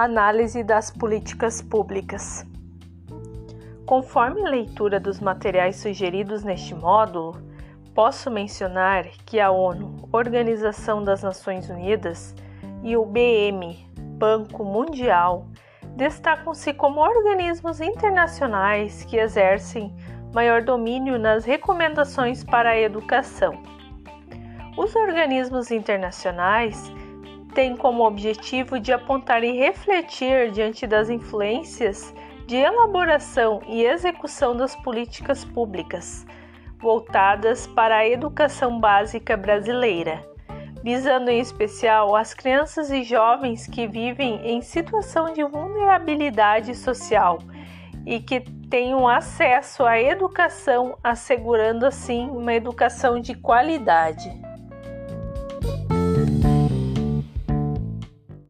Análise das políticas públicas. Conforme a leitura dos materiais sugeridos neste módulo, posso mencionar que a ONU, Organização das Nações Unidas, e o BM, Banco Mundial, destacam-se como organismos internacionais que exercem maior domínio nas recomendações para a educação. Os organismos internacionais têm como objetivo de apontar e refletir diante das influências de elaboração e execução das políticas públicas voltadas para a educação básica brasileira, visando em especial as crianças e jovens que vivem em situação de vulnerabilidade social e que tenham acesso à educação, assegurando assim uma educação de qualidade.